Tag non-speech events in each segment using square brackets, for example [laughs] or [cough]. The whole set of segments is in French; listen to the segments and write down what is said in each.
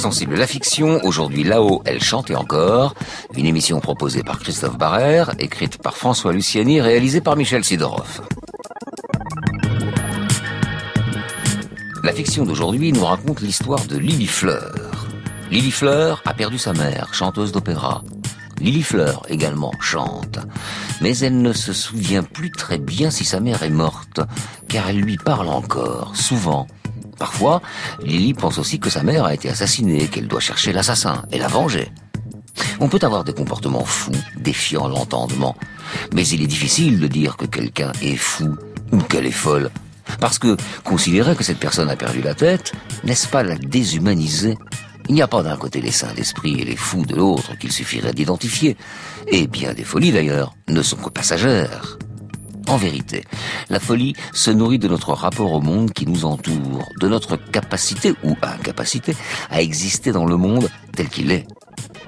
sensibles, la fiction, aujourd'hui là-haut, elle chante et encore. Une émission proposée par Christophe Barrère, écrite par François Luciani, réalisée par Michel Sidorov. La fiction d'aujourd'hui nous raconte l'histoire de Lily Fleur. Lily Fleur a perdu sa mère, chanteuse d'opéra. Lily Fleur également chante, mais elle ne se souvient plus très bien si sa mère est morte, car elle lui parle encore, souvent. Parfois, Lily pense aussi que sa mère a été assassinée, qu'elle doit chercher l'assassin et la venger. On peut avoir des comportements fous, défiant l'entendement, mais il est difficile de dire que quelqu'un est fou ou qu'elle est folle. Parce que considérer que cette personne a perdu la tête, n'est-ce pas la déshumaniser? Il n'y a pas d'un côté les saints d'esprit et les fous de l'autre qu'il suffirait d'identifier. Et bien des folies d'ailleurs ne sont que passagères. En vérité, la folie se nourrit de notre rapport au monde qui nous entoure, de notre capacité ou incapacité à exister dans le monde tel qu'il est.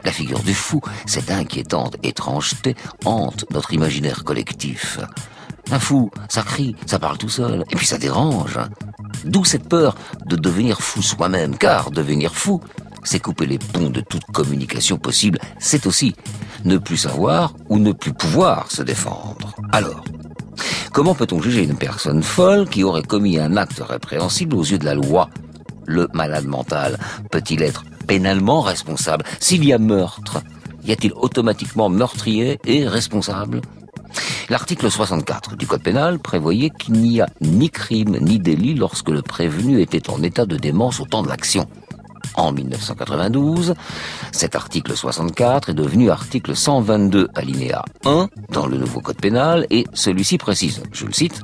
La figure du fou, cette inquiétante étrangeté, hante notre imaginaire collectif. Un fou, ça crie, ça parle tout seul, et puis ça dérange. D'où cette peur de devenir fou soi-même, car devenir fou, c'est couper les ponts de toute communication possible, c'est aussi ne plus savoir ou ne plus pouvoir se défendre. Alors, comment peut-on juger une personne folle qui aurait commis un acte répréhensible aux yeux de la loi? Le malade mental peut-il être pénalement responsable? S'il y a meurtre, y a-t-il automatiquement meurtrier et responsable? L'article 64 du Code pénal prévoyait qu'il n'y a ni crime ni délit lorsque le prévenu était en état de démence au temps de l'action en 1992. Cet article 64 est devenu article 122 alinéa 1 dans le nouveau code pénal et celui-ci précise, je le cite,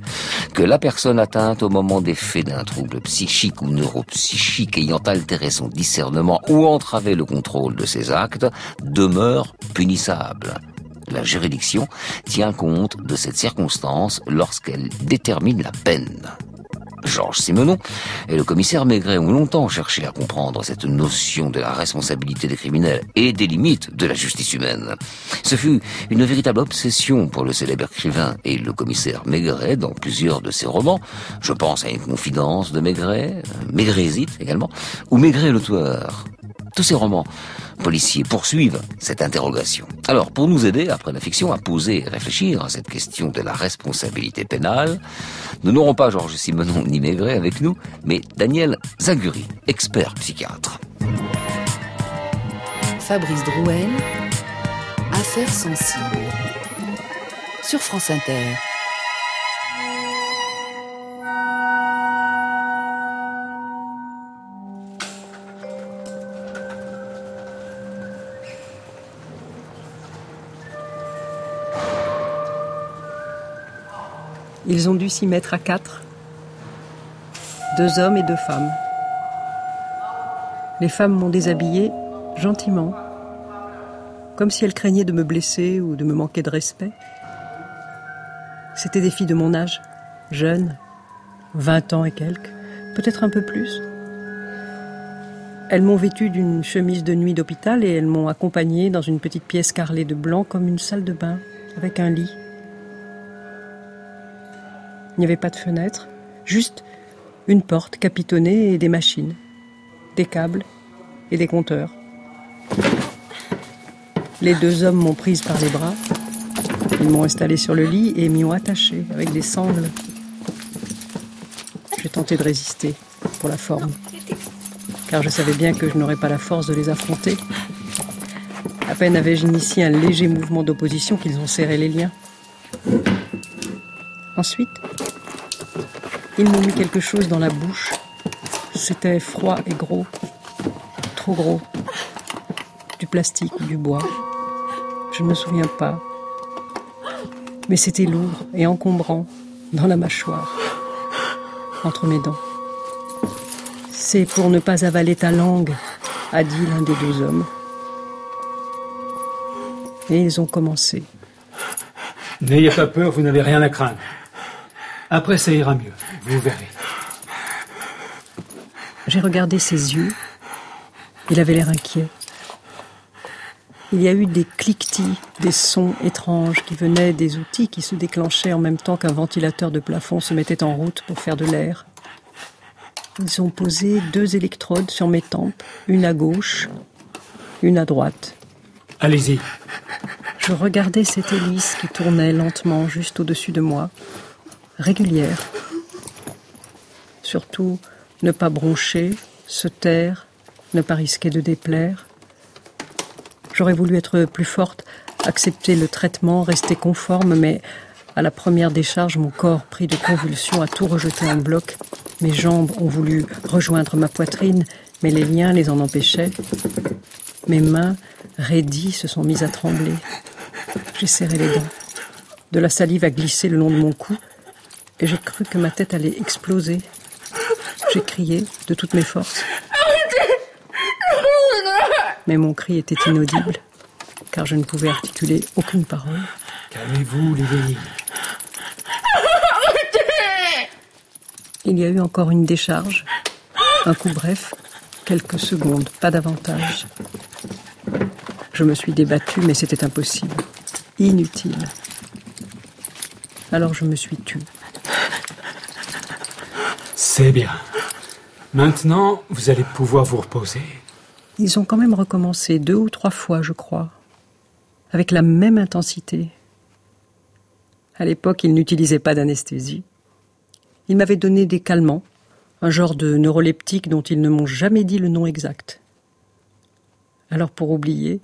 que la personne atteinte au moment des faits d'un trouble psychique ou neuropsychique ayant altéré son discernement ou entravé le contrôle de ses actes demeure punissable. La juridiction tient compte de cette circonstance lorsqu'elle détermine la peine. Georges Simenon et le commissaire Maigret ont longtemps cherché à comprendre cette notion de la responsabilité des criminels et des limites de la justice humaine. Ce fut une véritable obsession pour le célèbre écrivain et le commissaire Maigret dans plusieurs de ses romans. Je pense à une confidence de Maigret, Maigrésite également, ou Maigret l'auteur. Tous ces romans policiers poursuivent cette interrogation. Alors, pour nous aider, après la fiction, à poser et réfléchir à cette question de la responsabilité pénale, nous n'aurons pas Georges Simenon ni Maigret avec nous, mais Daniel Zaguri, expert psychiatre. Fabrice Drouel, Affaires sensibles, sur France Inter. Ils ont dû s'y mettre à quatre. Deux hommes et deux femmes. Les femmes m'ont déshabillée gentiment, comme si elles craignaient de me blesser ou de me manquer de respect. C'étaient des filles de mon âge, jeunes, vingt ans et quelques, peut-être un peu plus. Elles m'ont vêtue d'une chemise de nuit d'hôpital et elles m'ont accompagnée dans une petite pièce carrelée de blanc comme une salle de bain, avec un lit. Il n'y avait pas de fenêtre, juste une porte capitonnée et des machines, des câbles et des compteurs. Les deux hommes m'ont prise par les bras, ils m'ont installée sur le lit et m'y ont attachée avec des sangles. J'ai tenté de résister pour la forme, car je savais bien que je n'aurais pas la force de les affronter. À peine avais-je initié un léger mouvement d'opposition qu'ils ont serré les liens. Ensuite, ils m'ont mis quelque chose dans la bouche. C'était froid et gros. Trop gros. Du plastique ou du bois. Je ne me souviens pas. Mais c'était lourd et encombrant dans la mâchoire, entre mes dents. C'est pour ne pas avaler ta langue, a dit l'un des deux hommes. Et ils ont commencé. N'ayez pas peur, vous n'avez rien à craindre. Après, ça ira mieux. Vous verrez. J'ai regardé ses yeux. Il avait l'air inquiet. Il y a eu des cliquetis, des sons étranges qui venaient des outils qui se déclenchaient en même temps qu'un ventilateur de plafond se mettait en route pour faire de l'air. Ils ont posé deux électrodes sur mes tempes, une à gauche, une à droite. Allez-y. Je regardais cette hélice qui tournait lentement juste au-dessus de moi, régulière. Surtout, ne pas broncher, se taire, ne pas risquer de déplaire. J'aurais voulu être plus forte, accepter le traitement, rester conforme, mais à la première décharge, mon corps, pris de convulsions, a tout rejeté en bloc. Mes jambes ont voulu rejoindre ma poitrine, mais les liens les en empêchaient. Mes mains, raidies, se sont mises à trembler. J'ai serré les dents. De la salive a glissé le long de mon cou, et j'ai cru que ma tête allait exploser. J'ai crié de toutes mes forces. Mais mon cri était inaudible, car je ne pouvais articuler aucune parole. Calmez-vous, Lily. Il y a eu encore une décharge, un coup bref, quelques secondes, pas davantage. Je me suis débattue, mais c'était impossible, inutile. Alors je me suis tue. C'est bien. Maintenant, vous allez pouvoir vous reposer. Ils ont quand même recommencé deux ou trois fois, je crois, avec la même intensité. À l'époque, ils n'utilisaient pas d'anesthésie. Ils m'avaient donné des calmants, un genre de neuroleptique dont ils ne m'ont jamais dit le nom exact. Alors pour oublier,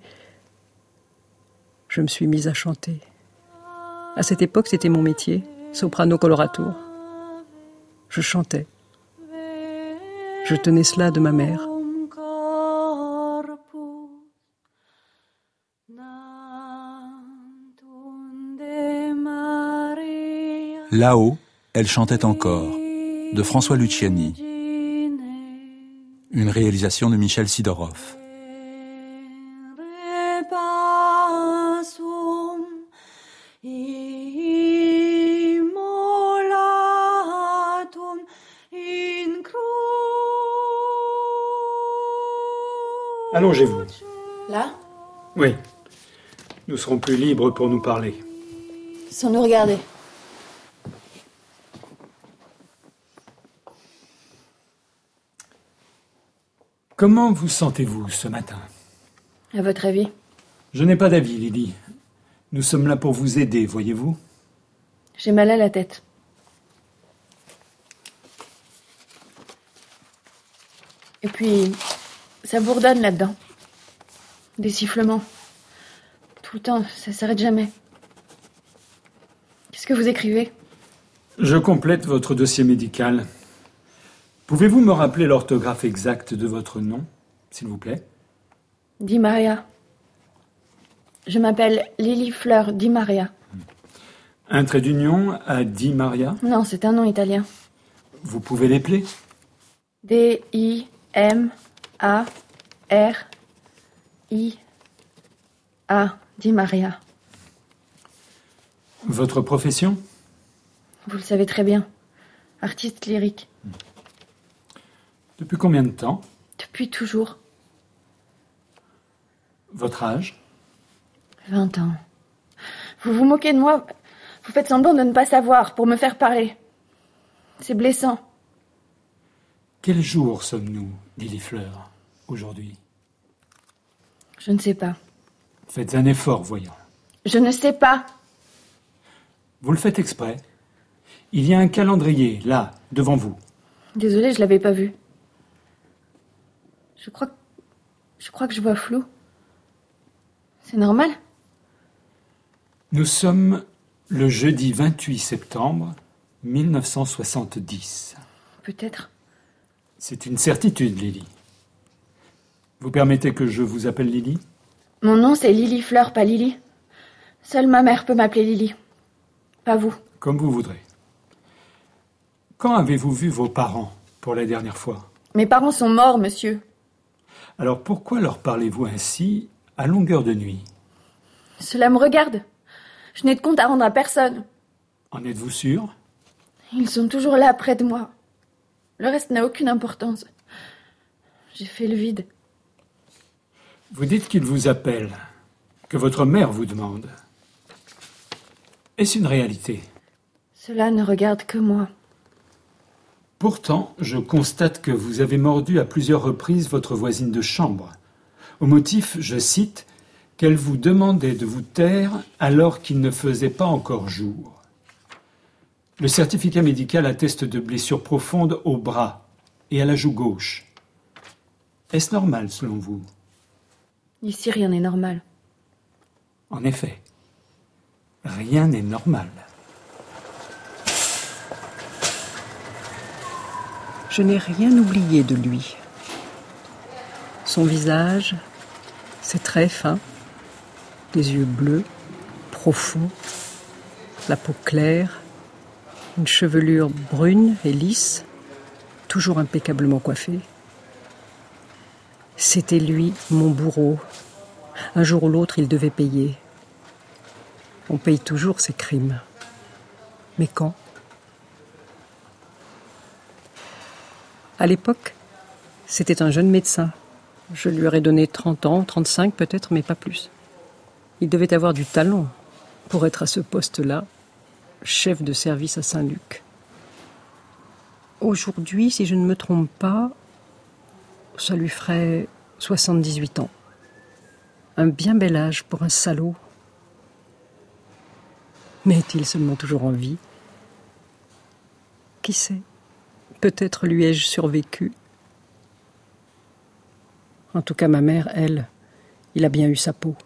je me suis mise à chanter. À cette époque, c'était mon métier, soprano coloratura. Je chantais. Je tenais cela de ma mère. Là-haut, elle chantait encore, de François Luciani. Une réalisation de Michel Sidorov. Allongez-vous. Là Oui. Nous serons plus libres pour nous parler. Sans nous regarder. Comment vous sentez-vous ce matin? À votre avis? Je n'ai pas d'avis, Lily. Nous sommes là pour vous aider, voyez-vous? J'ai mal à la tête. Et puis, ça bourdonne là-dedans. Des sifflements. Tout le temps, ça s'arrête jamais. Qu'est-ce que vous écrivez? Je complète votre dossier médical. Pouvez-vous me rappeler l'orthographe exacte de votre nom, s'il vous plaît? Di Maria. Je m'appelle Lily Fleur Di Maria. Un trait d'union à Di Maria? Non, c'est un nom italien. Vous pouvez l'épeler? D-I-M-A-R-I-A. Di Maria. Votre profession? Vous le savez très bien. Artiste lyrique. Depuis combien de temps? Depuis toujours. Votre âge? 20 ans. Vous vous moquez de moi? Vous faites semblant de ne pas savoir pour me faire parler. C'est blessant. Quel jour sommes-nous, Lily Fleur, aujourd'hui Je ne sais pas. Faites un effort, voyons. Je ne sais pas. Vous le faites exprès. Il y a un calendrier, là, devant vous. Désolée, je l'avais pas vu. Je crois que... Je crois que je vois flou. C'est normal? Nous sommes le jeudi 28 septembre 1970. Peut-être. C'est une certitude, Lily. Vous permettez que je vous appelle Lily? Mon nom, c'est Lily Fleur, pas Lily. Seule ma mère peut m'appeler Lily. Pas vous. Comme vous voudrez. Quand avez-vous vu vos parents pour la dernière fois? Mes parents sont morts, monsieur. Alors pourquoi leur parlez-vous ainsi à longueur de nuit? Cela me regarde. Je n'ai de compte à rendre à personne. En êtes-vous sûr? Ils sont toujours là, près de moi. Le reste n'a aucune importance. J'ai fait le vide. Vous dites qu'ils vous appellent, que votre mère vous demande. Est-ce une réalité? Cela ne regarde que moi. Pourtant, je constate que vous avez mordu à plusieurs reprises votre voisine de chambre. Au motif, je cite, qu'elle vous demandait de vous taire alors qu'il ne faisait pas encore jour. Le certificat médical atteste de blessures profondes au bras et à la joue gauche. Est-ce normal selon vous? Ici, rien n'est normal. En effet, rien n'est normal. Je n'ai rien oublié de lui. Son visage, ses traits fins, des yeux bleus, profonds, la peau claire, une chevelure brune et lisse, toujours impeccablement coiffée. C'était lui, mon bourreau. Un jour ou l'autre, il devait payer. On paye toujours ses crimes. Mais quand? À l'époque, c'était un jeune médecin. Je lui aurais donné 30 ans, 35 peut-être, mais pas plus. Il devait avoir du talent pour être à ce poste-là, chef de service à Saint-Luc. Aujourd'hui, si je ne me trompe pas, ça lui ferait 78 ans. Un bien bel âge pour un salaud. Mais est-il seulement toujours en vie? Qui sait? Peut-être lui ai-je survécu. En tout cas, ma mère, elle, il a bien eu sa peau.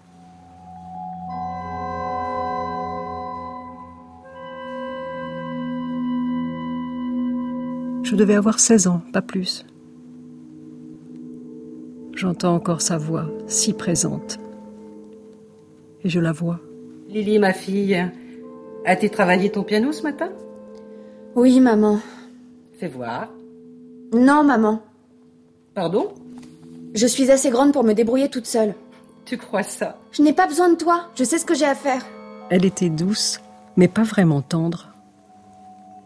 Je devais avoir 16 ans, pas plus. J'entends encore sa voix, si présente. Et je la vois. Lily, ma fille, as-tu travaillé ton piano ce matin? Oui, maman. Fais voir. Non, maman. Pardon? Je suis assez grande pour me débrouiller toute seule. Tu crois ça? Je n'ai pas besoin de toi. Je sais ce que j'ai à faire. Elle était douce, mais pas vraiment tendre.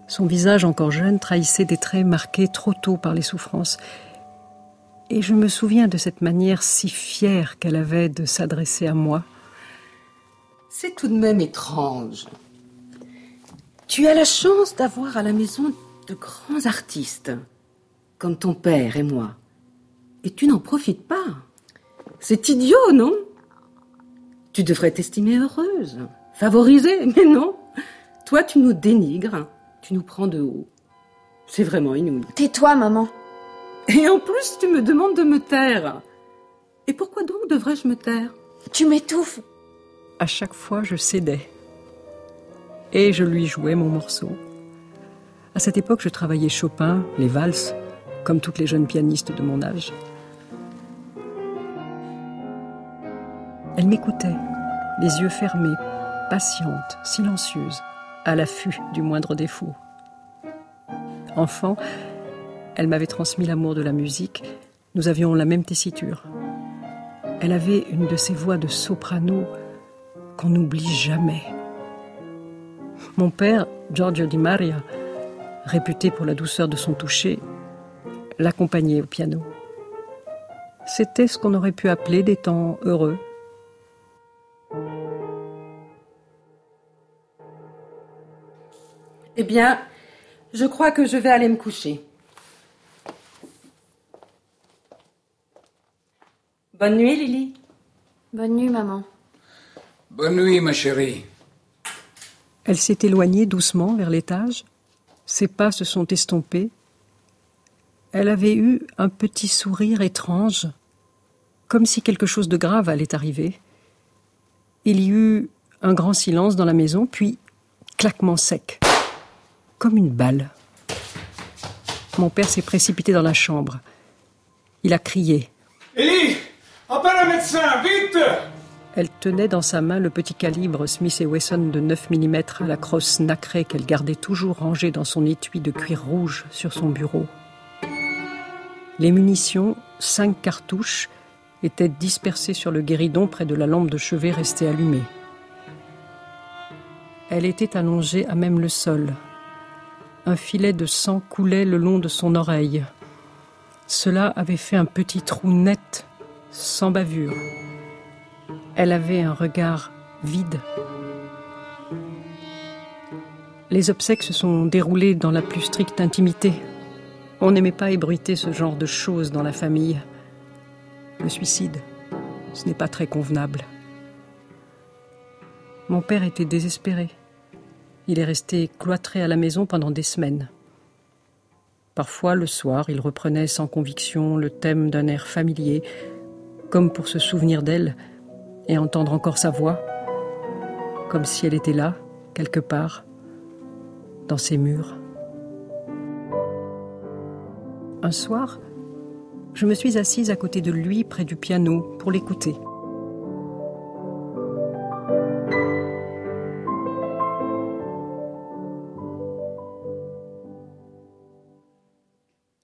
Son visage encore jeune trahissait des traits marqués trop tôt par les souffrances. Et je me souviens de cette manière si fière qu'elle avait de s'adresser à moi. C'est tout de même étrange. Tu as la chance d'avoir à la maison de grands artistes, comme ton père et moi. Et tu n'en profites pas. C'est idiot, non? Tu devrais t'estimer heureuse, favorisée, [laughs] mais non. Toi, tu nous dénigres, tu nous prends de haut. C'est vraiment inouï. Tais-toi, maman. Et en plus, tu me demandes de me taire. Et pourquoi donc devrais-je me taire? Tu m'étouffes. À chaque fois, je cédais. Et je lui jouais mon morceau. À cette époque, je travaillais Chopin, les valses, comme toutes les jeunes pianistes de mon âge. Elle m'écoutait, les yeux fermés, patiente, silencieuse, à l'affût du moindre défaut. Enfant, elle m'avait transmis l'amour de la musique. Nous avions la même tessiture. Elle avait une de ces voix de soprano qu'on n'oublie jamais. Mon père, Giorgio Di Maria, réputé pour la douceur de son toucher, l'accompagnait au piano. C'était ce qu'on aurait pu appeler des temps heureux. Eh bien, je crois que je vais aller me coucher. Bonne nuit, Lily. Bonne nuit, maman. Bonne nuit, ma chérie. Elle s'est éloignée doucement vers l'étage. Ses pas se sont estompés. Elle avait eu un petit sourire étrange, comme si quelque chose de grave allait arriver. Il y eut un grand silence dans la maison, puis claquement sec, comme une balle. Mon père s'est précipité dans la chambre. Il a crié. Élie Appelle un médecin, vite Elle tenait dans sa main le petit calibre Smith Wesson de 9 mm à la crosse nacrée qu'elle gardait toujours rangée dans son étui de cuir rouge sur son bureau. Les munitions, cinq cartouches, étaient dispersées sur le guéridon près de la lampe de chevet restée allumée. Elle était allongée à même le sol. Un filet de sang coulait le long de son oreille. Cela avait fait un petit trou net, sans bavure. Elle avait un regard vide. Les obsèques se sont déroulées dans la plus stricte intimité. On n'aimait pas ébruiter ce genre de choses dans la famille. Le suicide, ce n'est pas très convenable. Mon père était désespéré. Il est resté cloîtré à la maison pendant des semaines. Parfois, le soir, il reprenait sans conviction le thème d'un air familier, comme pour se souvenir d'elle et entendre encore sa voix, comme si elle était là, quelque part, dans ses murs. Un soir, je me suis assise à côté de lui près du piano pour l'écouter.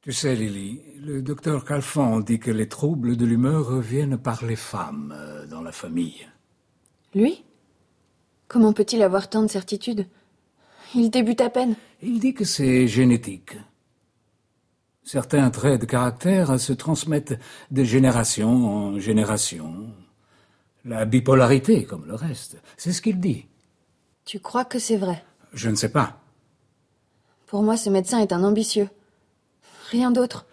Tu sais, Lily, le docteur Calfan dit que les troubles de l'humeur reviennent par les femmes euh, dans la famille. Lui? Comment peut-il avoir tant de certitude Il débute à peine. Il dit que c'est génétique. Certains traits de caractère se transmettent de génération en génération. La bipolarité, comme le reste, c'est ce qu'il dit. Tu crois que c'est vrai? Je ne sais pas. Pour moi, ce médecin est un ambitieux. Rien d'autre.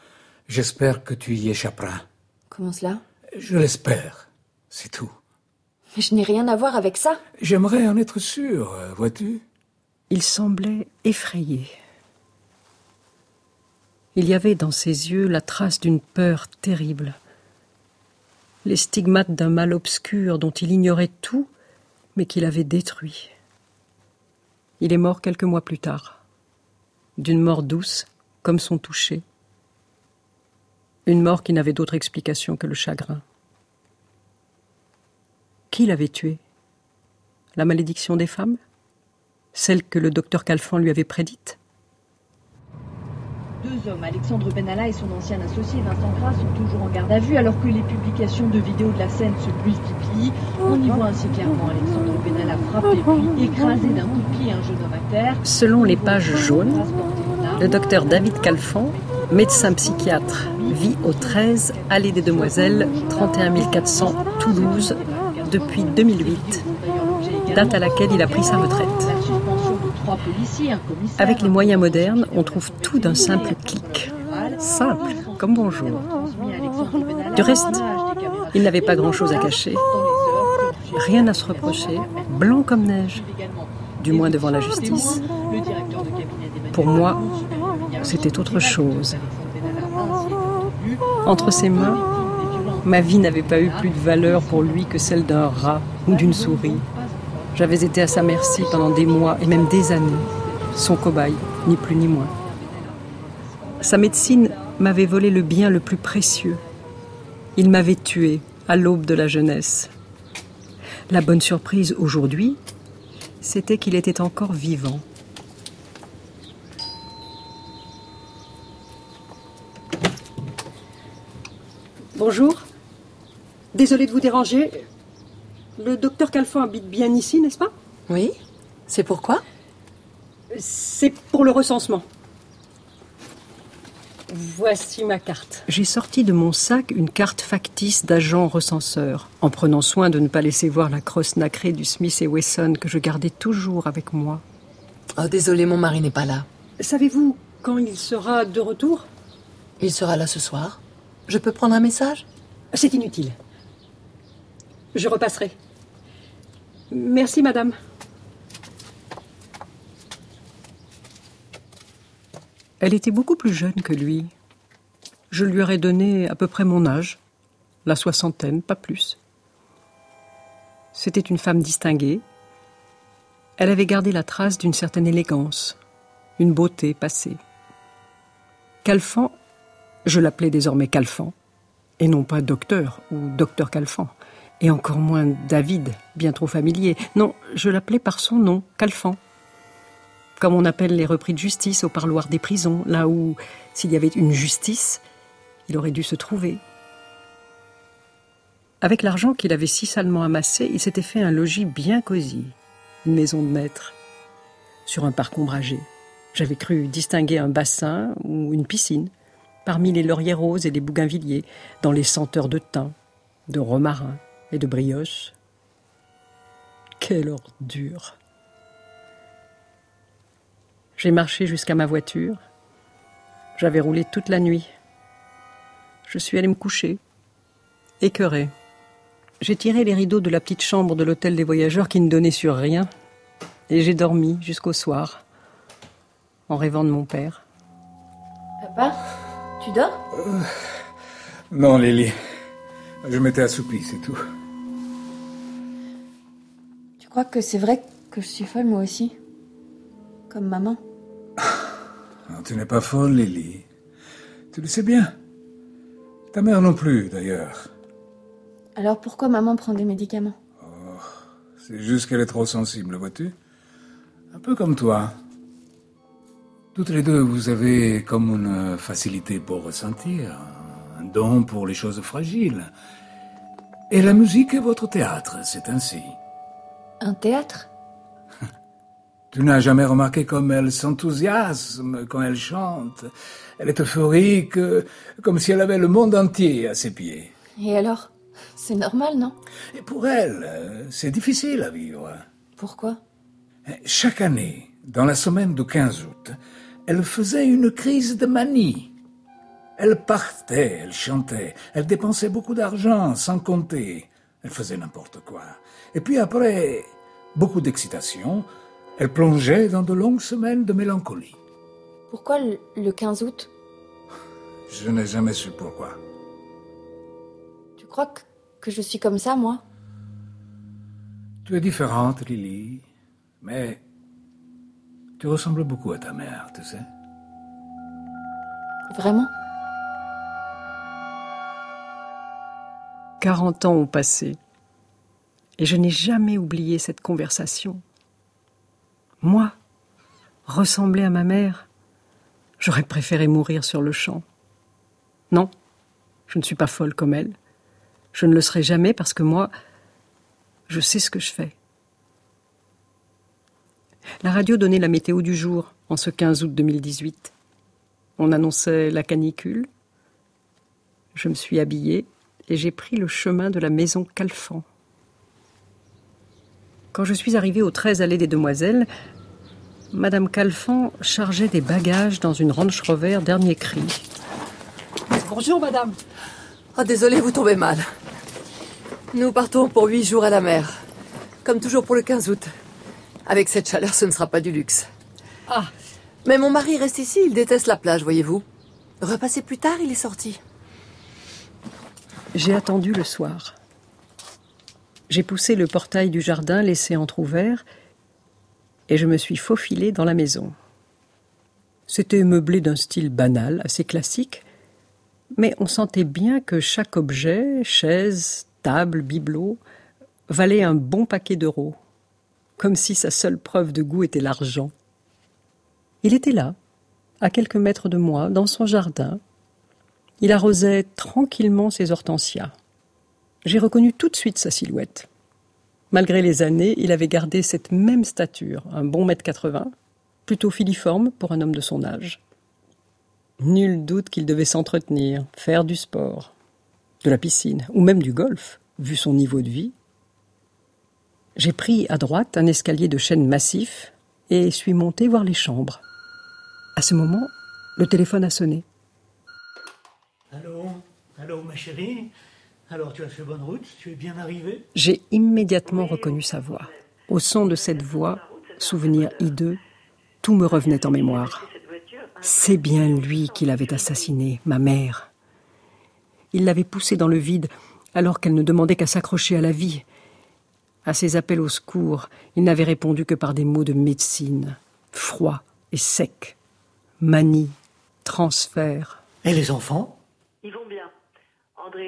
J'espère que tu y échapperas. Comment cela? Je l'espère. C'est tout. Mais je n'ai rien à voir avec ça. J'aimerais en être sûr, vois-tu Il semblait effrayé. Il y avait dans ses yeux la trace d'une peur terrible. Les stigmates d'un mal obscur dont il ignorait tout, mais qu'il avait détruit. Il est mort quelques mois plus tard, d'une mort douce, comme son toucher. Une mort qui n'avait d'autre explication que le chagrin. Qui l'avait tué La malédiction des femmes? Celle que le docteur Calfan lui avait prédite? Deux hommes, Alexandre Benalla et son ancien associé Vincent Gras, sont toujours en garde à vue alors que les publications de vidéos de la scène se multiplient. On y voit ainsi clairement Alexandre Benalla frapper puis écraser d'un coup de pied un jeune homme à terre. Selon les pages jaunes, le docteur David Calfan, médecin psychiatre, vit au 13 Allée des Demoiselles, 31 400 Toulouse, depuis 2008, date à laquelle il a pris sa retraite. Avec les moyens modernes, on trouve tout d'un simple clic. Simple, comme bonjour. Du reste, il n'avait pas grand-chose à cacher. Rien à se reprocher, blanc comme neige, du moins devant la justice. Pour moi, c'était autre chose. Entre ses mains, ma vie n'avait pas eu plus de valeur pour lui que celle d'un rat ou d'une souris. J'avais été à sa merci pendant des mois et même des années, son cobaye, ni plus ni moins. Sa médecine m'avait volé le bien le plus précieux. Il m'avait tué à l'aube de la jeunesse. La bonne surprise aujourd'hui, c'était qu'il était encore vivant. Bonjour. Désolé de vous déranger. Le docteur Calfan habite bien ici, n'est-ce pas? Oui. C'est pourquoi C'est pour le recensement. Voici ma carte. J'ai sorti de mon sac une carte factice d'agent recenseur, en prenant soin de ne pas laisser voir la crosse nacrée du Smith et Wesson que je gardais toujours avec moi. Oh, désolé, mon mari n'est pas là. Savez-vous quand il sera de retour? Il sera là ce soir. Je peux prendre un message? C'est inutile. Je repasserai. Merci, madame. Elle était beaucoup plus jeune que lui. Je lui aurais donné à peu près mon âge, la soixantaine, pas plus. C'était une femme distinguée. Elle avait gardé la trace d'une certaine élégance, une beauté passée. Calfan, je l'appelais désormais Calfan, et non pas docteur ou docteur Calfan et encore moins David, bien trop familier. Non, je l'appelais par son nom, Calfan. Comme on appelle les repris de justice au parloir des prisons, là où, s'il y avait une justice, il aurait dû se trouver. Avec l'argent qu'il avait si salement amassé, il s'était fait un logis bien cosy, une maison de maître, sur un parc ombragé. J'avais cru distinguer un bassin ou une piscine, parmi les lauriers roses et les bougainvilliers, dans les senteurs de thym, de romarin et de brioche. Quelle ordure J'ai marché jusqu'à ma voiture. J'avais roulé toute la nuit. Je suis allée me coucher, écœurée. J'ai tiré les rideaux de la petite chambre de l'hôtel des voyageurs qui ne donnait sur rien, et j'ai dormi jusqu'au soir, en rêvant de mon père. Papa, tu dors Non, Lily. Je m'étais assoupi, c'est tout. Tu crois que c'est vrai que je suis folle moi aussi Comme maman [laughs] Non, tu n'es pas folle, Lily. Tu le sais bien. Ta mère non plus, d'ailleurs. Alors pourquoi maman prend des médicaments C'est juste qu'elle est trop sensible, vois-tu? Un peu comme toi. Toutes les deux, vous avez comme une facilité pour ressentir, un don pour les choses fragiles. Et la musique est votre théâtre, c'est ainsi. Un théâtre? [laughs] Tu n'as jamais remarqué comme elle s'enthousiasme quand elle chante. Elle est euphorique, comme si elle avait le monde entier à ses pieds. Et alors? C'est normal, non? Et pour elle, c'est difficile à vivre. Pourquoi? Chaque année, dans la semaine du 15 août, elle faisait une crise de manie. Elle partait, elle chantait, elle dépensait beaucoup d'argent sans compter. Elle faisait n'importe quoi. Et puis après beaucoup d'excitation, elle plongeait dans de longues semaines de mélancolie. Pourquoi le- le 15 août? Je n'ai jamais su pourquoi. Tu crois que, que je suis comme ça, moi? Tu es différente, Lily, mais tu ressembles beaucoup à ta mère, tu sais. Vraiment? 40 ans ont passé et je n'ai jamais oublié cette conversation. Moi, ressembler à ma mère, j'aurais préféré mourir sur le champ. Non, je ne suis pas folle comme elle. Je ne le serai jamais parce que moi, je sais ce que je fais. La radio donnait la météo du jour en ce 15 août 2018. On annonçait la canicule. Je me suis habillée et j'ai pris le chemin de la maison Calfan. Quand je suis arrivée au 13 allée des Demoiselles, Madame Calfan chargeait des bagages dans une Range Rover dernier cri. Bonjour, madame. Ah, désolé, vous tombez mal. Nous partons pour huit jours à la mer. Comme toujours pour le 15 août. Avec cette chaleur, ce ne sera pas du luxe. Ah. Mais mon mari reste ici, il déteste la plage, voyez-vous. Repassez plus tard, il est sorti. J'ai attendu le soir. J'ai poussé le portail du jardin laissé entr'ouvert et je me suis faufilée dans la maison. C'était meublé d'un style banal, assez classique, mais on sentait bien que chaque objet, chaise, table, bibelot, valait un bon paquet d'euros, comme si sa seule preuve de goût était l'argent. Il était là, à quelques mètres de moi, dans son jardin, il arrosait tranquillement ses hortensias. J'ai reconnu tout de suite sa silhouette. Malgré les années, il avait gardé cette même stature, un bon mètre quatre-vingts, plutôt filiforme pour un homme de son âge. Nul doute qu'il devait s'entretenir, faire du sport, de la piscine, ou même du golf, vu son niveau de vie. J'ai pris à droite un escalier de chêne massif et suis monté voir les chambres. À ce moment, le téléphone a sonné. Allô? Allô, ma chérie? Alors, tu as fait bonne route? Tu es bien arrivée? J'ai immédiatement reconnu sa voix. Au son de cette voix, souvenir hideux, tout me revenait en mémoire. C'est bien lui qui l'avait assassinée, ma mère. Il l'avait poussée dans le vide alors qu'elle ne demandait qu'à s'accrocher à la vie. À ses appels au secours, il n'avait répondu que par des mots de médecine, froid et sec. Manie, transfert. Et les enfants?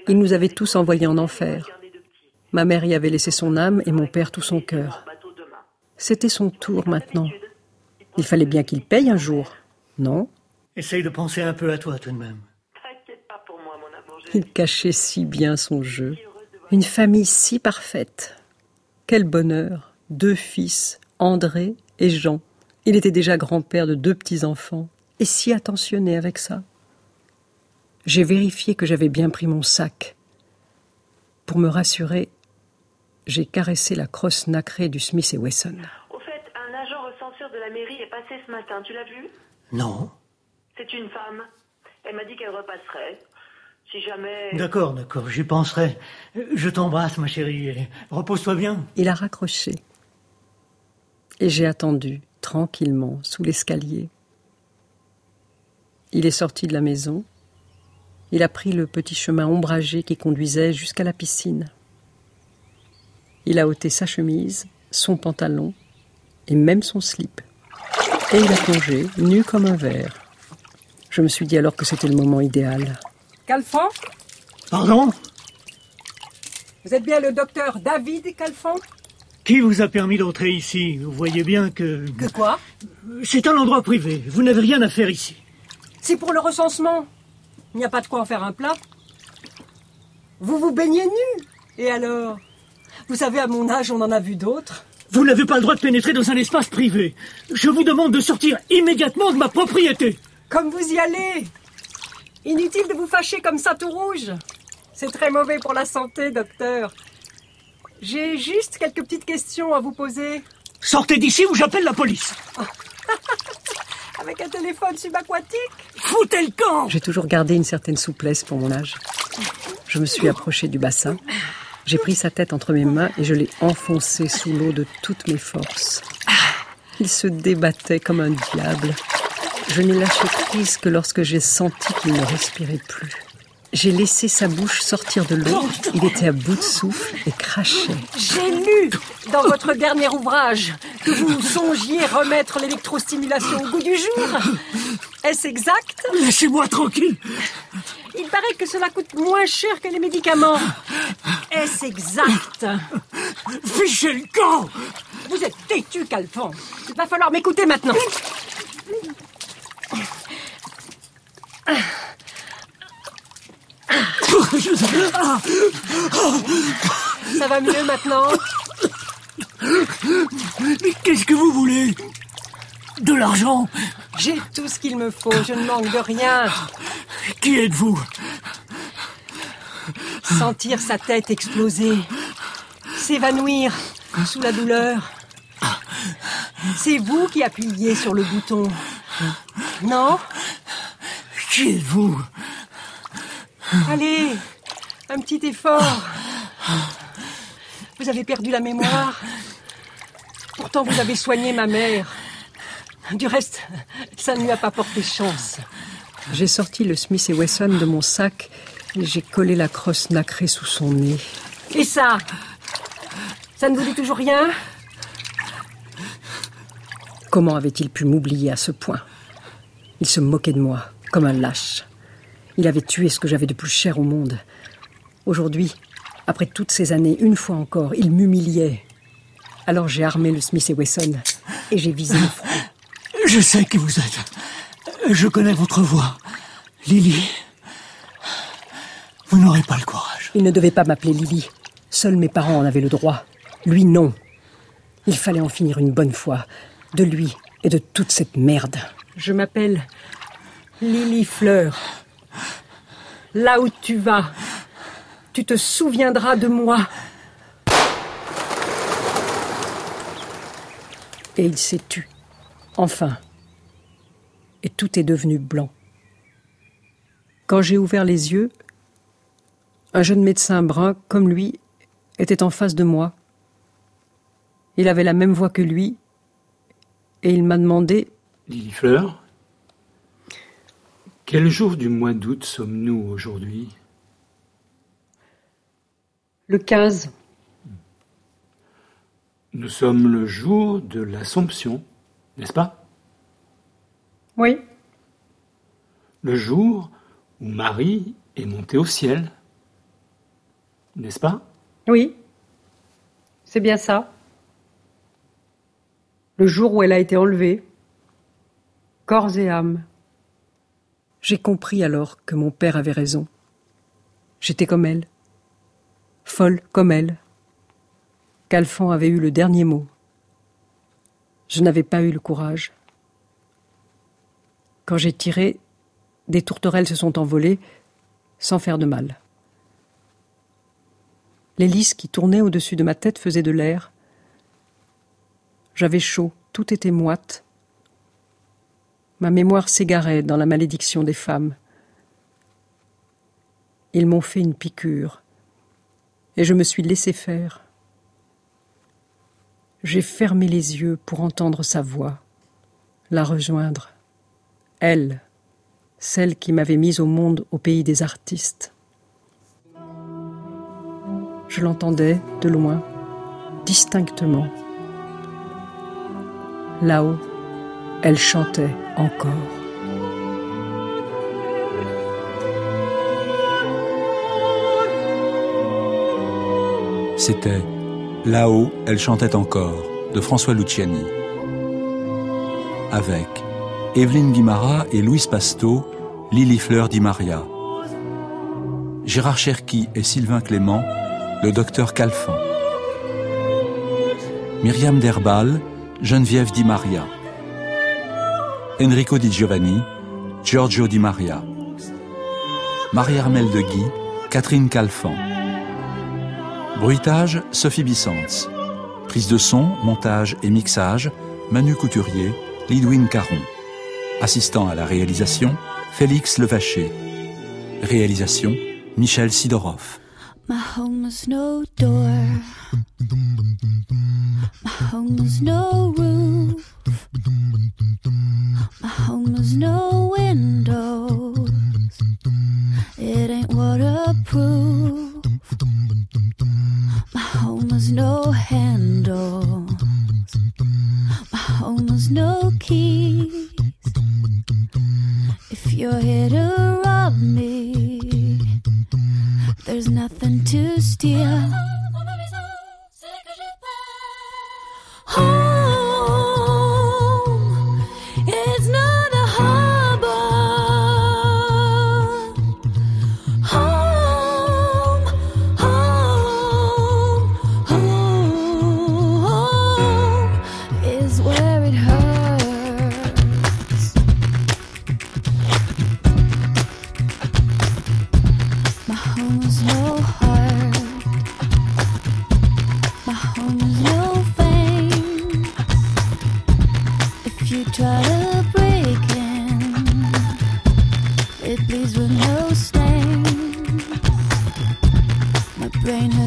Il nous avait tous envoyés en enfer. Ma mère y avait laissé son âme et mon père tout son cœur. C'était son tour maintenant. Il fallait bien qu'il paye un jour, non? Essaye de penser un peu à toi tout de même. Il cachait si bien son jeu. Une famille si parfaite. Quel bonheur. Deux fils, André et Jean. Il était déjà grand-père de deux petits-enfants. Et si attentionné avec ça. J'ai vérifié que j'avais bien pris mon sac. Pour me rassurer, j'ai caressé la crosse nacrée du Smith et Wesson. Au fait, un agent recenseur de la mairie est passé ce matin, tu l'as vu? Non C'est une femme. Elle m'a dit qu'elle repasserait. Si jamais. D'accord, d'accord, j'y penserai. Je t'embrasse, ma chérie, et repose-toi bien. Il a raccroché. Et j'ai attendu, tranquillement, sous l'escalier. Il est sorti de la maison. Il a pris le petit chemin ombragé qui conduisait jusqu'à la piscine. Il a ôté sa chemise, son pantalon et même son slip. Et il a plongé, nu comme un verre. Je me suis dit alors que c'était le moment idéal. Calfon Pardon Vous êtes bien le docteur David Calfon Qui vous a permis d'entrer ici Vous voyez bien que... Que quoi C'est un endroit privé. Vous n'avez rien à faire ici. C'est pour le recensement. Il n'y a pas de quoi en faire un plat. Vous vous baignez nu Et alors Vous savez, à mon âge, on en a vu d'autres. Vous n'avez pas le droit de pénétrer dans un espace privé. Je vous demande de sortir immédiatement de ma propriété. Comme vous y allez Inutile de vous fâcher comme ça tout rouge. C'est très mauvais pour la santé, docteur. J'ai juste quelques petites questions à vous poser. Sortez d'ici ou j'appelle la police. [laughs] Avec un téléphone subaquatique Foutez le camp J'ai toujours gardé une certaine souplesse pour mon âge. Je me suis approché du bassin. J'ai pris sa tête entre mes mains et je l'ai enfoncé sous l'eau de toutes mes forces. Il se débattait comme un diable. Je n'ai lâché prise que lorsque j'ai senti qu'il ne respirait plus. J'ai laissé sa bouche sortir de l'eau. Il était à bout de souffle et crachait. J'ai lu dans votre dernier ouvrage que vous songiez remettre l'électrostimulation au goût du jour. Est-ce exact? Laissez-moi tranquille. Il paraît que cela coûte moins cher que les médicaments. Est-ce exact? Fichez le camp Vous êtes têtu, Calfon. Il va falloir m'écouter maintenant. Ça va mieux maintenant Mais qu'est-ce que vous voulez? De l'argent? J'ai tout ce qu'il me faut, je ne manque de rien. Qui êtes-vous? Sentir sa tête exploser, s'évanouir sous la douleur. C'est vous qui appuyez sur le bouton. Non Qui êtes-vous Allez, un petit effort. Vous avez perdu la mémoire. Pourtant, vous avez soigné ma mère. Du reste, ça ne lui a pas porté chance. J'ai sorti le Smith et Wesson de mon sac et j'ai collé la crosse nacrée sous son nez. Et ça Ça ne vous dit toujours rien? Comment avait-il pu m'oublier à ce point? Il se moquait de moi, comme un lâche. Il avait tué ce que j'avais de plus cher au monde. Aujourd'hui, après toutes ces années, une fois encore, il m'humiliait. Alors j'ai armé le Smith et Wesson et j'ai visé le front. [laughs] Je sais qui vous êtes. Je connais votre voix. Lily. Vous n'aurez pas le courage. Il ne devait pas m'appeler Lily. Seuls mes parents en avaient le droit. Lui, non. Il fallait en finir une bonne fois. De lui et de toute cette merde. Je m'appelle Lily Fleur. Là où tu vas, tu te souviendras de moi. Et il s'est tu. Enfin. Et tout est devenu blanc. Quand j'ai ouvert les yeux, un jeune médecin brun comme lui était en face de moi. Il avait la même voix que lui et il m'a demandé Lily Fleur, quel jour du mois d'août sommes-nous aujourd'hui? Le 15. Nous sommes le jour de l'Assomption, n'est-ce pas? Oui. Le jour où Marie est montée au ciel, n'est-ce pas? Oui. C'est bien ça. Le jour où elle a été enlevée. Corps et âme. J'ai compris alors que mon père avait raison. J'étais comme elle. Folle comme elle. Qu'Alphand avait eu le dernier mot. Je n'avais pas eu le courage. Quand j'ai tiré, des tourterelles se sont envolées sans faire de mal. L'hélice qui tournait au-dessus de ma tête faisait de l'air. J'avais chaud, tout était moite. Ma mémoire s'égarait dans la malédiction des femmes. Ils m'ont fait une piqûre, et je me suis laissé faire. J'ai fermé les yeux pour entendre sa voix, la rejoindre. Elle, celle qui m'avait mise au monde au pays des artistes. Je l'entendais de loin, distinctement. Là-haut, elle chantait encore. C'était Là-haut, elle chantait encore de François Luciani. Avec Evelyne Guimara et Louise Pasto, Lily Fleur Di Maria. Gérard Cherki et Sylvain Clément, le docteur Calfan. Myriam Derbal, Geneviève Di Maria. Enrico Di Giovanni, Giorgio Di Maria. Marie-Armelle de Guy, Catherine Calfan. Bruitage, Sophie Bissantz. Prise de son, montage et mixage, Manu Couturier, Lidwin Caron. Assistant à la réalisation, Félix Levaché. Réalisation, Michel Sidorov. My home has no door. My home has no roof. My home has no window. It ain't waterproof. My home has no handle. My home has no key. If you're here to rob me, there's nothing to steal. Home My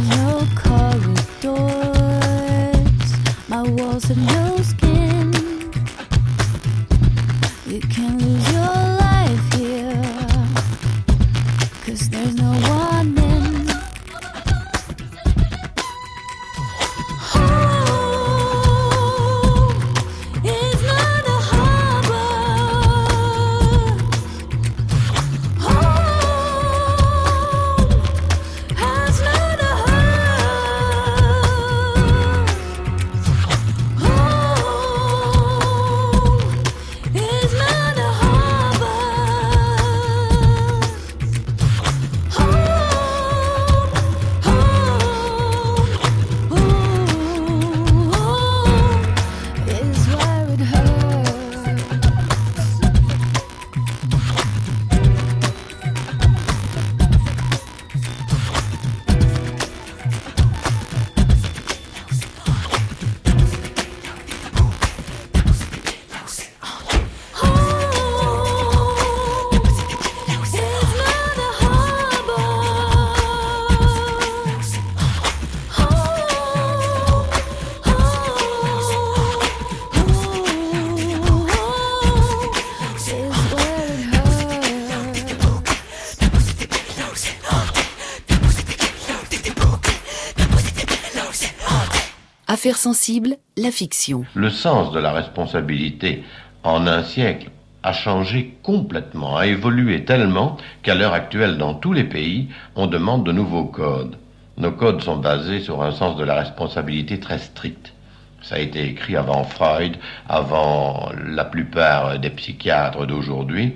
La fiction. Le sens de la responsabilité en un siècle a changé complètement, a évolué tellement qu'à l'heure actuelle, dans tous les pays, on demande de nouveaux codes. Nos codes sont basés sur un sens de la responsabilité très strict. Ça a été écrit avant Freud, avant la plupart des psychiatres d'aujourd'hui,